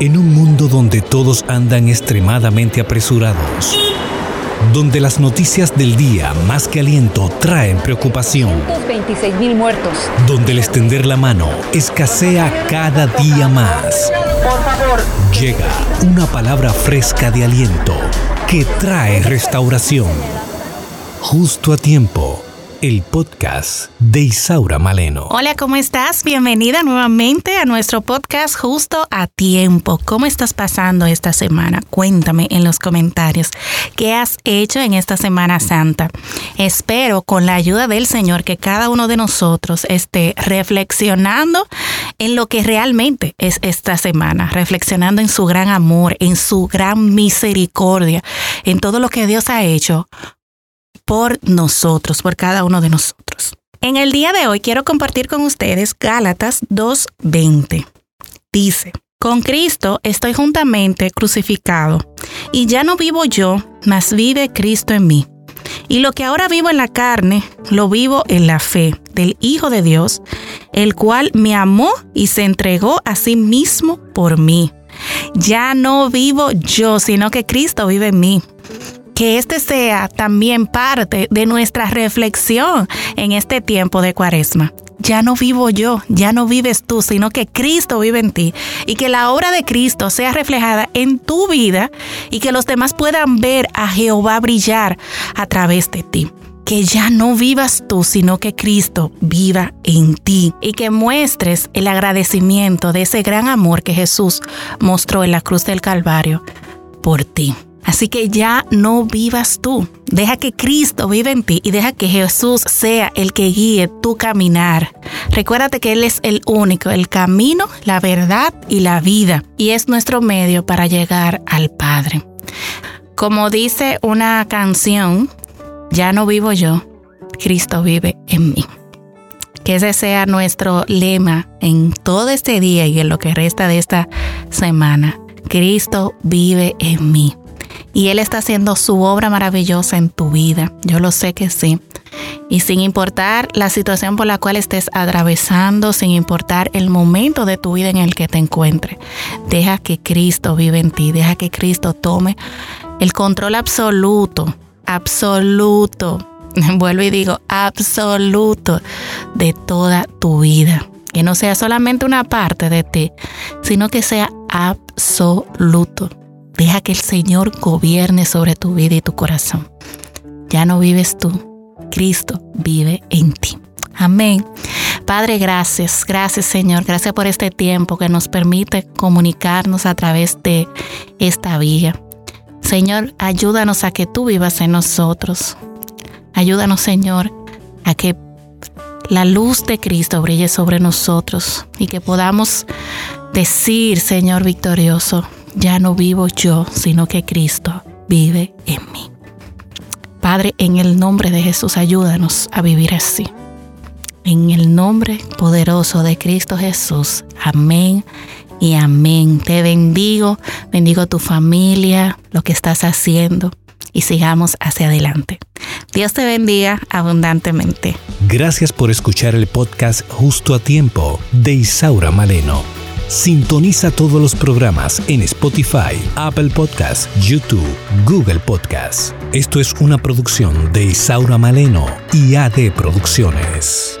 En un mundo donde todos andan extremadamente apresurados, donde las noticias del día más que aliento traen preocupación, 26 mil muertos. donde el extender la mano escasea cada día más. Por favor. Llega una palabra fresca de aliento que trae restauración. Justo a tiempo, el podcast de Isaura Maleno. Hola, ¿cómo estás? Bienvenida nuevamente a nuestro podcast Justo a Tiempo. ¿Cómo estás pasando esta semana? Cuéntame en los comentarios qué has hecho en esta Semana Santa. Espero con la ayuda del Señor que cada uno de nosotros esté reflexionando en lo que realmente es esta semana, reflexionando en su gran amor, en su gran misericordia, en todo lo que Dios ha hecho por nosotros, por cada uno de nosotros. En el día de hoy quiero compartir con ustedes Gálatas 2.20. Dice, con Cristo estoy juntamente crucificado, y ya no vivo yo, mas vive Cristo en mí. Y lo que ahora vivo en la carne, lo vivo en la fe del Hijo de Dios, el cual me amó y se entregó a sí mismo por mí. Ya no vivo yo, sino que Cristo vive en mí que este sea también parte de nuestra reflexión en este tiempo de cuaresma. Ya no vivo yo, ya no vives tú, sino que Cristo vive en ti y que la obra de Cristo sea reflejada en tu vida y que los demás puedan ver a Jehová brillar a través de ti que ya no vivas tú, sino que Cristo viva en ti y que muestres el agradecimiento de ese gran amor que Jesús mostró en la cruz del Calvario por ti. Así que ya no vivas tú. Deja que Cristo viva en ti y deja que Jesús sea el que guíe tu caminar. Recuérdate que Él es el único, el camino, la verdad y la vida. Y es nuestro medio para llegar al Padre. Como dice una canción, ya no vivo yo, Cristo vive en mí. Que ese sea nuestro lema en todo este día y en lo que resta de esta semana. Cristo vive en mí y Él está haciendo su obra maravillosa en tu vida. Yo lo sé que sí. Y sin importar la situación por la cual estés atravesando, sin importar el momento de tu vida en el que te encuentres, deja que Cristo vive en ti, deja que Cristo tome el control absoluto, absoluto, vuelvo y digo, absoluto de toda tu vida. Que no sea solamente una parte de ti, sino que sea absoluto. Deja que el Señor gobierne sobre tu vida y tu corazón. Ya no vives tú, Cristo vive en ti. Amén. Padre, gracias, gracias Señor, gracias por este tiempo que nos permite comunicarnos a través de esta vía. Señor, ayúdanos a que tú vivas en nosotros. Ayúdanos, Señor, a que la luz de Cristo brille sobre nosotros y que podamos decir, Señor victorioso, ya no vivo yo, sino que Cristo vive en mí. Padre, en el nombre de Jesús, ayúdanos a vivir así. En el nombre poderoso de Cristo Jesús. Amén y amén. Te bendigo, bendigo tu familia, lo que estás haciendo y sigamos hacia adelante. Dios te bendiga abundantemente. Gracias por escuchar el podcast Justo a Tiempo de Isaura Maleno. Sintoniza todos los programas en Spotify, Apple Podcasts, YouTube, Google Podcasts. Esto es una producción de Isaura Maleno y AD Producciones.